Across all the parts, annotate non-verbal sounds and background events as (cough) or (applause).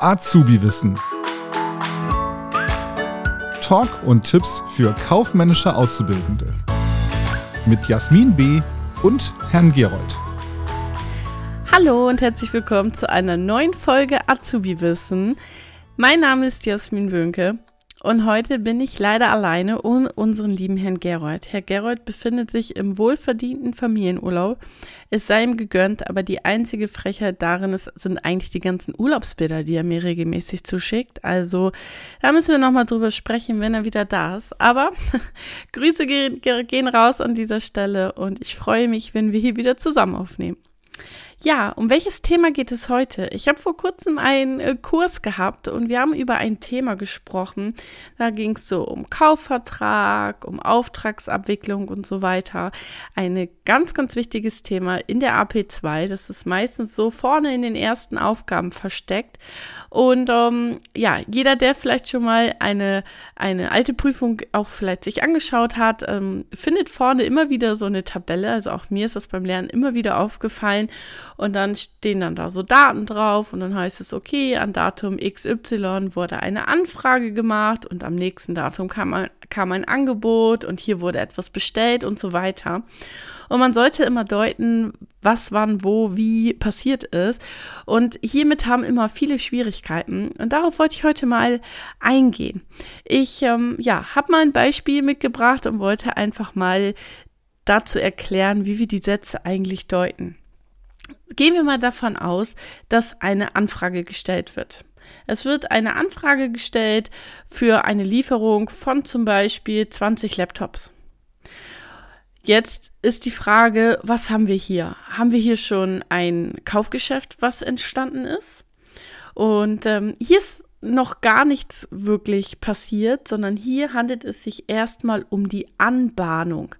Azubi-Wissen. Talk und Tipps für kaufmännische Auszubildende. Mit Jasmin B. und Herrn Gerold. Hallo und herzlich willkommen zu einer neuen Folge Azubi-Wissen. Mein Name ist Jasmin Wönke und heute bin ich leider alleine ohne unseren lieben Herrn Gerold. Herr Gerold befindet sich im wohlverdienten Familienurlaub. Es sei ihm gegönnt, aber die einzige Frechheit darin ist, sind eigentlich die ganzen Urlaubsbilder, die er mir regelmäßig zuschickt. Also da müssen wir nochmal drüber sprechen, wenn er wieder da ist. Aber (laughs) Grüße gehen raus an dieser Stelle und ich freue mich, wenn wir hier wieder zusammen aufnehmen. Ja, um welches Thema geht es heute? Ich habe vor kurzem einen äh, Kurs gehabt und wir haben über ein Thema gesprochen. Da ging es so um Kaufvertrag, um Auftragsabwicklung und so weiter. Ein ganz, ganz wichtiges Thema in der AP2. Das ist meistens so vorne in den ersten Aufgaben versteckt. Und ähm, ja, jeder, der vielleicht schon mal eine, eine alte Prüfung auch vielleicht sich angeschaut hat, ähm, findet vorne immer wieder so eine Tabelle. Also auch mir ist das beim Lernen immer wieder aufgefallen. Und dann stehen dann da so Daten drauf und dann heißt es, okay, an Datum XY wurde eine Anfrage gemacht und am nächsten Datum kam ein, kam ein Angebot und hier wurde etwas bestellt und so weiter. Und man sollte immer deuten, was wann, wo, wie passiert ist. Und hiermit haben immer viele Schwierigkeiten. Und darauf wollte ich heute mal eingehen. Ich ähm, ja, habe mal ein Beispiel mitgebracht und wollte einfach mal dazu erklären, wie wir die Sätze eigentlich deuten. Gehen wir mal davon aus, dass eine Anfrage gestellt wird. Es wird eine Anfrage gestellt für eine Lieferung von zum Beispiel 20 Laptops. Jetzt ist die Frage, was haben wir hier? Haben wir hier schon ein Kaufgeschäft, was entstanden ist? Und ähm, hier ist noch gar nichts wirklich passiert, sondern hier handelt es sich erstmal um die Anbahnung.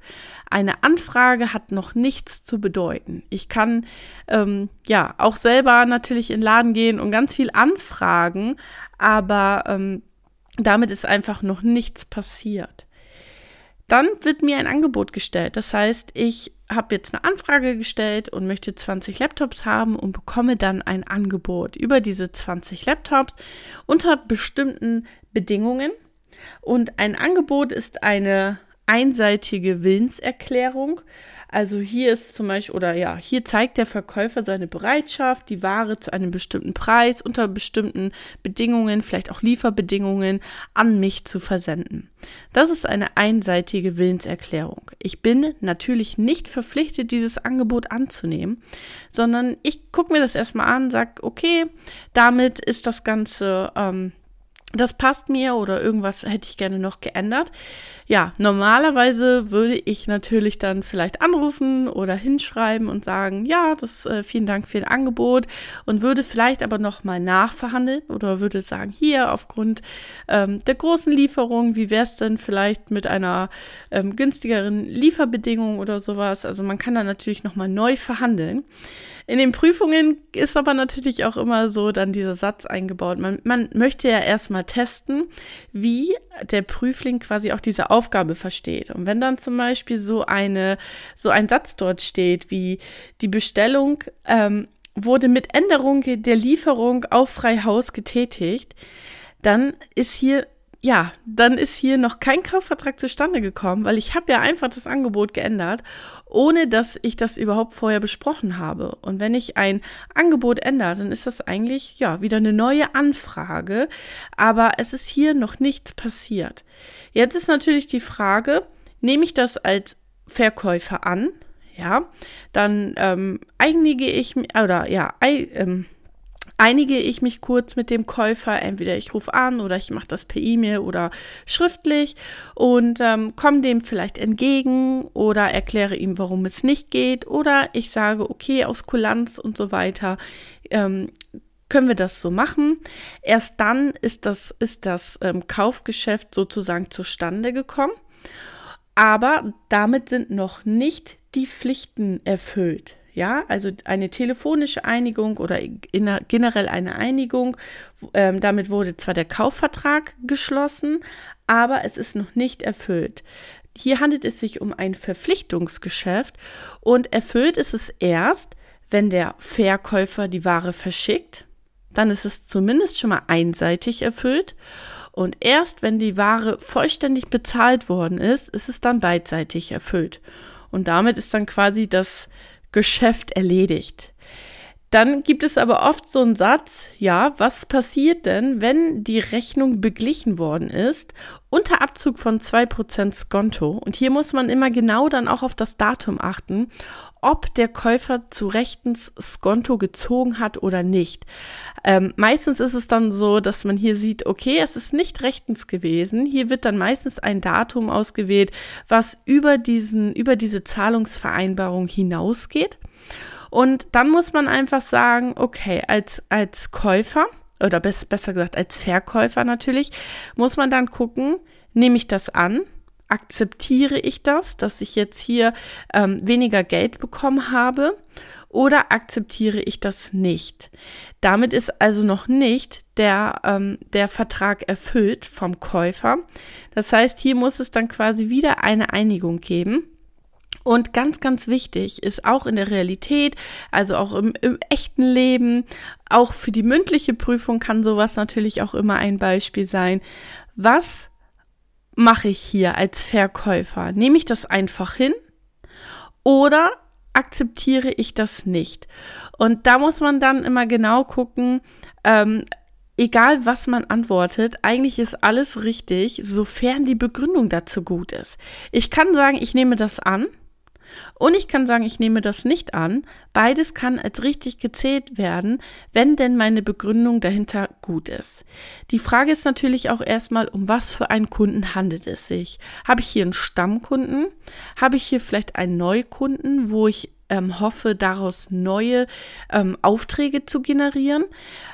Eine Anfrage hat noch nichts zu bedeuten. Ich kann ähm, ja auch selber natürlich in den Laden gehen und ganz viel anfragen, aber ähm, damit ist einfach noch nichts passiert. Dann wird mir ein Angebot gestellt. Das heißt, ich habe jetzt eine Anfrage gestellt und möchte 20 Laptops haben und bekomme dann ein Angebot über diese 20 Laptops unter bestimmten Bedingungen. Und ein Angebot ist eine einseitige Willenserklärung. Also hier ist zum Beispiel, oder ja, hier zeigt der Verkäufer seine Bereitschaft, die Ware zu einem bestimmten Preis unter bestimmten Bedingungen, vielleicht auch Lieferbedingungen, an mich zu versenden. Das ist eine einseitige Willenserklärung. Ich bin natürlich nicht verpflichtet, dieses Angebot anzunehmen, sondern ich gucke mir das erstmal an, sage, okay, damit ist das Ganze ähm, das passt mir oder irgendwas hätte ich gerne noch geändert. Ja, normalerweise würde ich natürlich dann vielleicht anrufen oder hinschreiben und sagen, ja, das äh, vielen Dank für das Angebot und würde vielleicht aber noch mal nachverhandeln oder würde sagen, hier aufgrund ähm, der großen Lieferung, wie wäre es denn vielleicht mit einer ähm, günstigeren Lieferbedingung oder sowas? Also man kann dann natürlich noch mal neu verhandeln. In den Prüfungen ist aber natürlich auch immer so dann dieser Satz eingebaut. Man, man möchte ja erstmal testen, wie der Prüfling quasi auch diese Aufgabe versteht. Und wenn dann zum Beispiel so eine, so ein Satz dort steht, wie die Bestellung ähm, wurde mit Änderung der Lieferung auf Freihaus getätigt, dann ist hier ja, dann ist hier noch kein Kaufvertrag zustande gekommen, weil ich habe ja einfach das Angebot geändert, ohne dass ich das überhaupt vorher besprochen habe. Und wenn ich ein Angebot ändere, dann ist das eigentlich ja wieder eine neue Anfrage, aber es ist hier noch nichts passiert. Jetzt ist natürlich die Frage, nehme ich das als Verkäufer an? Ja, dann ähm, einige ich oder ja, I, ähm, einige ich mich kurz mit dem Käufer, entweder ich rufe an oder ich mache das per E-Mail oder schriftlich und ähm, komme dem vielleicht entgegen oder erkläre ihm, warum es nicht geht oder ich sage, okay, aus Kulanz und so weiter. Ähm, können wir das so machen. Erst dann ist das, ist das ähm, Kaufgeschäft sozusagen zustande gekommen. Aber damit sind noch nicht die Pflichten erfüllt. Ja, also eine telefonische Einigung oder generell eine Einigung. Ähm, damit wurde zwar der Kaufvertrag geschlossen, aber es ist noch nicht erfüllt. Hier handelt es sich um ein Verpflichtungsgeschäft und erfüllt ist es erst, wenn der Verkäufer die Ware verschickt, dann ist es zumindest schon mal einseitig erfüllt. Und erst wenn die Ware vollständig bezahlt worden ist, ist es dann beidseitig erfüllt. Und damit ist dann quasi das Geschäft erledigt. Dann gibt es aber oft so einen Satz, ja, was passiert denn, wenn die Rechnung beglichen worden ist, unter Abzug von 2% Skonto? Und hier muss man immer genau dann auch auf das Datum achten, ob der Käufer zu rechtens Skonto gezogen hat oder nicht. Ähm, meistens ist es dann so, dass man hier sieht, okay, es ist nicht rechtens gewesen. Hier wird dann meistens ein Datum ausgewählt, was über diesen, über diese Zahlungsvereinbarung hinausgeht. Und dann muss man einfach sagen, okay, als, als Käufer oder besser gesagt als Verkäufer natürlich, muss man dann gucken, nehme ich das an? Akzeptiere ich das, dass ich jetzt hier ähm, weniger Geld bekommen habe? Oder akzeptiere ich das nicht? Damit ist also noch nicht der, ähm, der Vertrag erfüllt vom Käufer. Das heißt, hier muss es dann quasi wieder eine Einigung geben. Und ganz, ganz wichtig ist auch in der Realität, also auch im, im, echten Leben, auch für die mündliche Prüfung kann sowas natürlich auch immer ein Beispiel sein. Was mache ich hier als Verkäufer? Nehme ich das einfach hin oder akzeptiere ich das nicht? Und da muss man dann immer genau gucken, ähm, egal was man antwortet, eigentlich ist alles richtig, sofern die Begründung dazu gut ist. Ich kann sagen, ich nehme das an und ich kann sagen, ich nehme das nicht an. Beides kann als richtig gezählt werden, wenn denn meine Begründung dahinter gut ist. Die Frage ist natürlich auch erstmal, um was für einen Kunden handelt es sich? Habe ich hier einen Stammkunden? Habe ich hier vielleicht einen Neukunden, wo ich ähm, hoffe, daraus neue ähm, Aufträge zu generieren?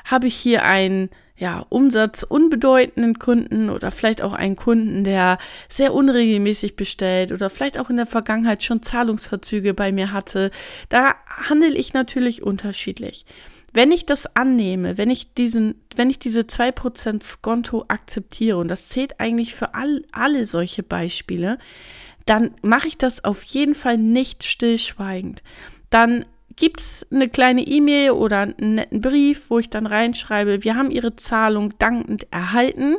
Habe ich hier einen ja, umsatzunbedeutenden Kunden oder vielleicht auch einen Kunden, der sehr unregelmäßig bestellt oder vielleicht auch in der Vergangenheit schon Zahlungsverzüge bei mir hatte, da handle ich natürlich unterschiedlich. Wenn ich das annehme, wenn ich diesen, wenn ich diese 2% Skonto akzeptiere, und das zählt eigentlich für all, alle solche Beispiele, dann mache ich das auf jeden Fall nicht stillschweigend. Dann gibt es eine kleine E-Mail oder einen netten Brief, wo ich dann reinschreibe, wir haben Ihre Zahlung dankend erhalten.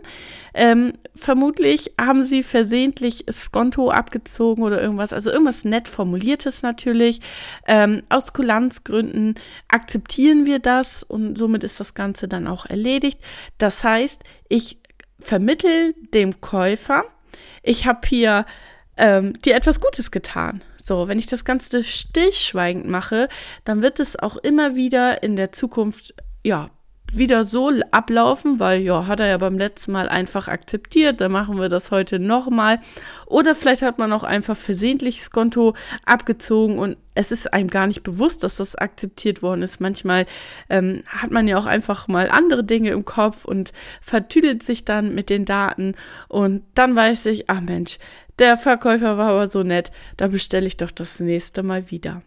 Ähm, vermutlich haben Sie versehentlich Skonto abgezogen oder irgendwas, also irgendwas nett formuliertes natürlich. Ähm, aus Kulanzgründen akzeptieren wir das und somit ist das Ganze dann auch erledigt. Das heißt, ich vermittel dem Käufer, ich habe hier ähm, dir etwas Gutes getan. So, wenn ich das Ganze stillschweigend mache, dann wird es auch immer wieder in der Zukunft, ja, wieder so ablaufen, weil ja, hat er ja beim letzten Mal einfach akzeptiert, dann machen wir das heute nochmal. Oder vielleicht hat man auch einfach versehentlich das Konto abgezogen und es ist einem gar nicht bewusst, dass das akzeptiert worden ist. Manchmal ähm, hat man ja auch einfach mal andere Dinge im Kopf und vertüdelt sich dann mit den Daten und dann weiß ich, ach Mensch, der Verkäufer war aber so nett, da bestelle ich doch das nächste Mal wieder.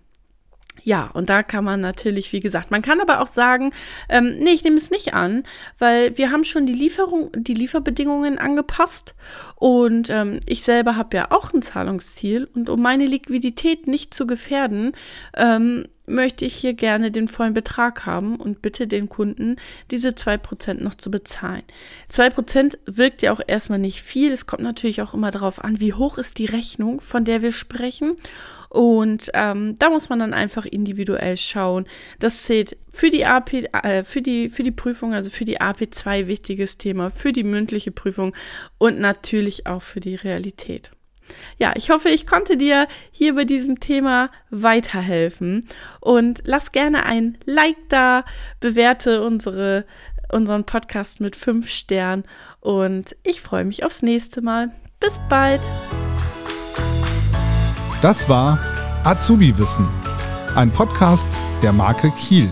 Ja, und da kann man natürlich, wie gesagt, man kann aber auch sagen, ähm, nee, ich nehme es nicht an, weil wir haben schon die Lieferung, die Lieferbedingungen angepasst und ähm, ich selber habe ja auch ein Zahlungsziel und um meine Liquidität nicht zu gefährden, ähm, möchte ich hier gerne den vollen Betrag haben und bitte den Kunden diese zwei Prozent noch zu bezahlen. Zwei Prozent wirkt ja auch erstmal nicht viel. Es kommt natürlich auch immer darauf an, wie hoch ist die Rechnung, von der wir sprechen. Und ähm, da muss man dann einfach individuell schauen. Das zählt für die AP, äh, für die, für die Prüfung, also für die AP2 wichtiges Thema, für die mündliche Prüfung und natürlich auch für die Realität. Ja, ich hoffe, ich konnte dir hier bei diesem Thema weiterhelfen und lass gerne ein Like da, bewerte unsere, unseren Podcast mit fünf Sternen und ich freue mich aufs nächste Mal. Bis bald! Das war Azubi Wissen, ein Podcast der Marke Kiel.